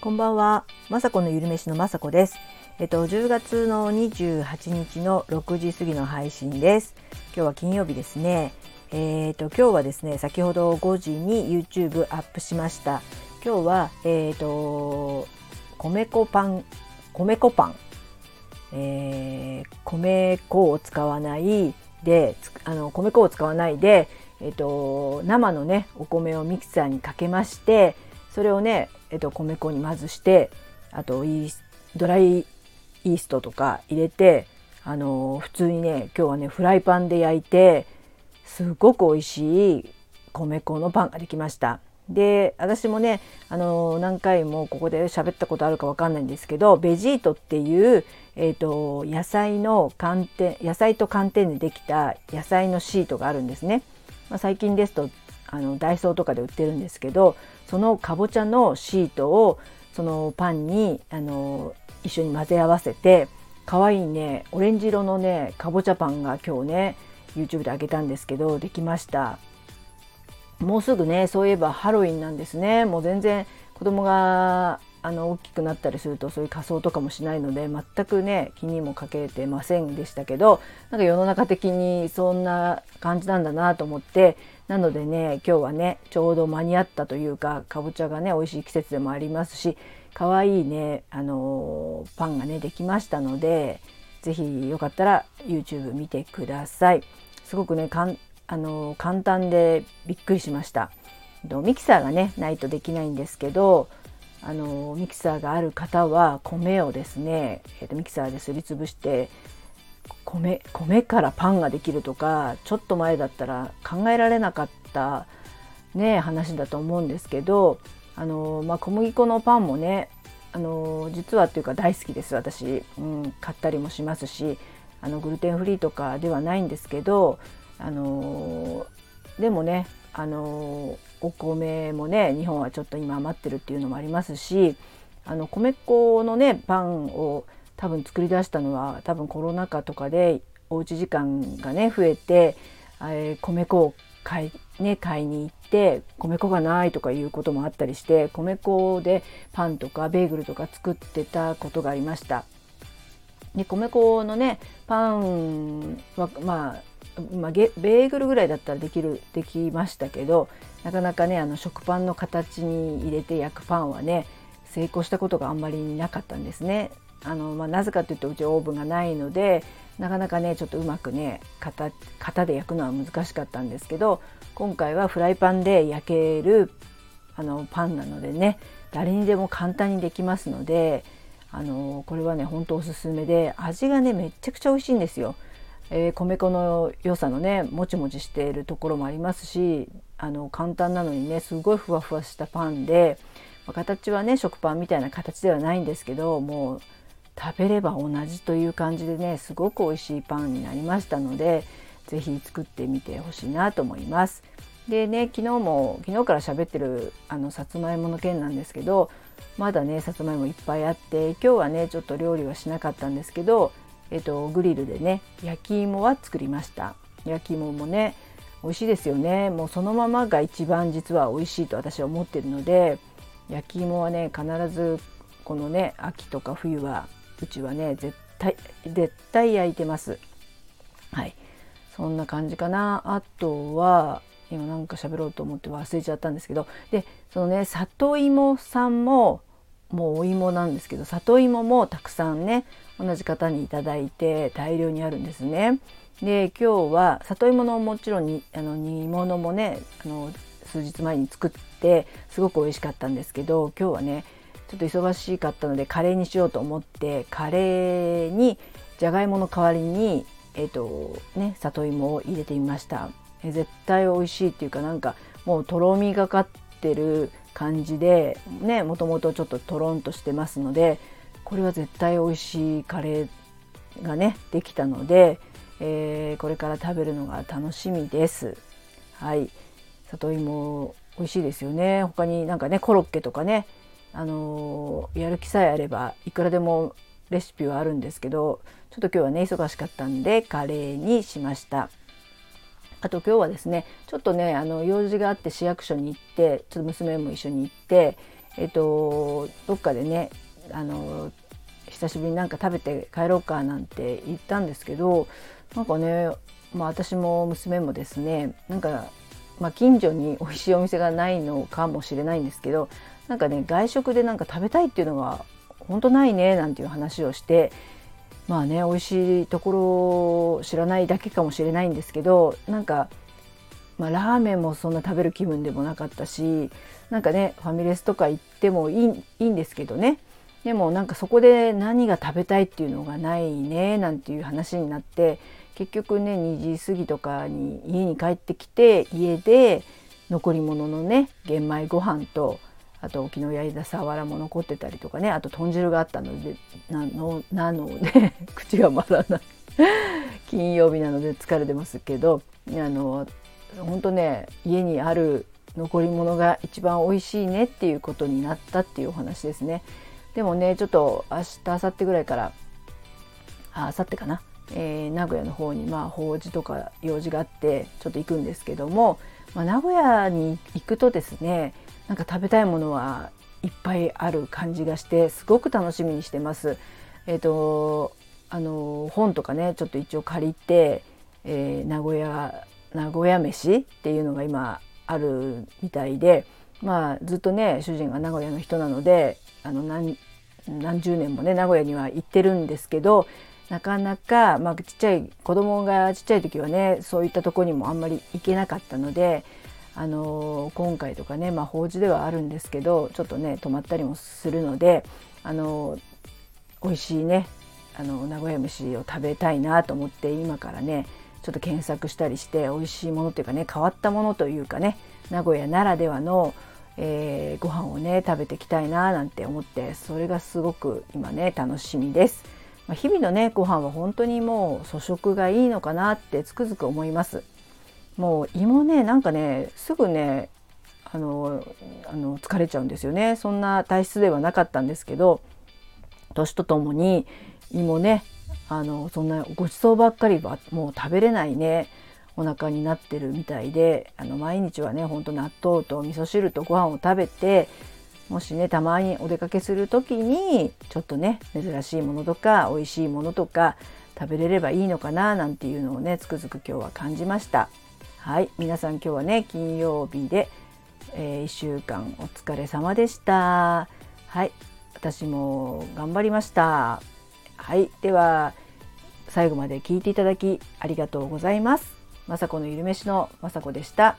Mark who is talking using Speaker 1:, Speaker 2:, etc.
Speaker 1: こんばんは、まさこのゆるめしのまさこです。えっと10月の28日の6時過ぎの配信です。今日は金曜日ですね。えっ、と今日はですね、先ほど5時に YouTube アップしました。今日はえっ、と米粉パン米粉パン、えー、米粉を使わないであの米粉を使わないでえっ、と生のねお米をミキサーにかけまして。それをね、えっと、米粉にまずしてあとドライイーストとか入れてあの普通にね今日はねフライパンで焼いてすっごく美味しい米粉のパンができました。で私もねあの何回もここで喋ったことあるか分かんないんですけどベジートっていう、えーと、野菜の寒天野菜と寒天でできた野菜のシートがあるんですね。まあ、最近ですとあのダイソーとかで売ってるんですけどそのかぼちゃのシートをそのパンにあの一緒に混ぜ合わせて可愛いねオレンジ色のねかぼちゃパンが今日ね YouTube であげたんですけどできました。もうすぐねそういえばハロウィンなんですね。もう全然子供があの大きくなったりするとそういう仮装とかもしないので全くね気にもかけてませんでしたけどなんか世の中的にそんな感じなんだなと思ってなのでね今日はねちょうど間に合ったというかかぼちゃがね美味しい季節でもありますし可愛いいねあのパンがねできましたので是非よかったら YouTube 見てください。すごくねかんあの簡単でびっくりしました。ミキサーがねないとできないんですけどあのミキサーがある方は米をですね、えー、とミキサーですりつぶして米米からパンができるとかちょっと前だったら考えられなかったね話だと思うんですけどあの、まあ、小麦粉のパンもねあの実はっていうか大好きです私、うん、買ったりもしますしあのグルテンフリーとかではないんですけどあのでもねあのお米もね日本はちょっと今余ってるっていうのもありますしあの米粉のねパンを多分作り出したのは多分コロナ禍とかでおうち時間がね増えて、米粉を買い,、ね、買いに行って米粉がないとかいうこともあったりして米粉でパンとかベーグルとか作ってたことがありました。で米粉のねパンはまあまあ、ベーグルぐらいだったらできるできましたけどなかなかねあの食パンの形に入れて焼くパンはね成功したことがあんまりなかったんですね。あのまあ、なぜかというとうちオーブンがないのでなかなかねちょっとうまくね型型で焼くのは難しかったんですけど今回はフライパンで焼けるあのパンなのでね誰にでも簡単にできますのであのこれはねほんとおすすめで味がねめっちゃくちゃ美味しいんですよ。えー、米粉の良さのねもちもちしているところもありますしあの簡単なのにねすごいふわふわしたパンで、まあ、形はね食パンみたいな形ではないんですけどもう食べれば同じという感じでねすごく美味しいパンになりましたので是非作ってみてほしいなと思います。でね昨日も昨日から喋ってるあのさつまいもの件なんですけどまだねさつまいもいっぱいあって今日はねちょっと料理はしなかったんですけど、えっと、グリルでね焼き芋は作りました焼き芋もね美味しいですよねもうそのままが一番実は美味しいと私は思ってるので焼き芋はね必ずこのね秋とか冬はうちはね絶対絶対焼いてます。はい。そんな感じかな。あとは今なんか喋ろうと思って忘れちゃったんですけど。でそのね里芋さんももうお芋なんですけど里芋もたくさんね同じ方に頂いて大量にあるんですね。で今日は里芋のもちろんにあの煮物もねあの数日前に作ってすごく美味しかったんですけど今日はねちょっと忙しかったのでカレーにしようと思ってカレーにじゃがいもの代わりにえっ、ー、とね里芋を入れてみました。え絶対美味しいっていうかなんかもうとろみがかってる感じでねもともとちょっととろんとしてますのでこれは絶対美味しいカレーがねできたので、えー、これから食べるのが楽しみです。はい里芋美味しいですよね他になんかねコロッケとかねあのやる気さえあればいくらでもレシピはあるんですけどちょっと今日はね忙しかったんでカレーにしました。あと今日はですねちょっとねあの用事があって市役所に行ってちょっと娘も一緒に行って、えっとどっかでねあの久しぶりになんか食べて帰ろうかなんて言ったんですけどなんかねまあ私も娘もですねなんか、まあ、近所に美味しいお店がないのかもしれないんですけどなんかね外食でなんか食べたいっていうのが本当ないねなんていう話をしてまあね美味しいところを知らないだけかもしれないんですけどなんか、まあ、ラーメンもそんな食べる気分でもなかったしなんかねファミレスとか行ってもいいいいんですけどね。でもなんかそこで何が食べたいっていうのがないねなんていう話になって結局ね2時過ぎとかに家に帰ってきて家で残り物のね玄米ご飯とあと昨日焼いたさわらも残ってたりとかね。あと豚汁があったのでなのなので 口が回らない。金曜日なので疲れてますけどあの本当ね家にある残り物が一番美味しいねっていうことになったっていうお話ですね。でもねちょっと明日明後日ぐらいからあ明後日かな、えー、名古屋の方にまあ法事とか用事があってちょっと行くんですけども、まあ、名古屋に行くとですねなんか食べたいものはいっぱいある感じがしてすごく楽しみにしてます。えっ、ー、とあの本とかねちょっと一応借りて、えー、名古屋名古屋飯っていうのが今あるみたいでまあずっとね主人が名古屋の人なのであの何何十年もね名古屋には行ってるんですけどなかなか、まあ、ちっちゃい子供がちっちゃい時はねそういったとこにもあんまり行けなかったので、あの今回とかね、まあ、法事ではあるんですけどちょっとね泊まったりもするので、あの美味しいねあの名古屋飯を食べたいなと思って今からねちょっと検索したりして美味しいものというかね変わったものというかね名古屋ならではのえー、ご飯をね食べていきたいななんて思ってそれがすごく今ね楽しみです。まあ、日々のねご飯は本当にもう粗食がいいのかなってつくづく思います。もう胃もねなんかねすぐねあのあの疲れちゃうんですよね。そんな体質ではなかったんですけど年とともに胃もねあのそんなごちそうばっかりはもう食べれないねお腹になってるみたいであの毎日はねほんと納豆と味噌汁とご飯を食べてもしねたまにお出かけする時にちょっとね珍しいものとか美味しいものとか食べれればいいのかななんていうのをねつくづく今日は感じました。はい。皆さん今日はね金曜日で、えー、1週間お疲れ様でした。はい。私も頑張りました。はい。では最後まで聞いていただきありがとうございます。雅子のゆるめしの雅子でした。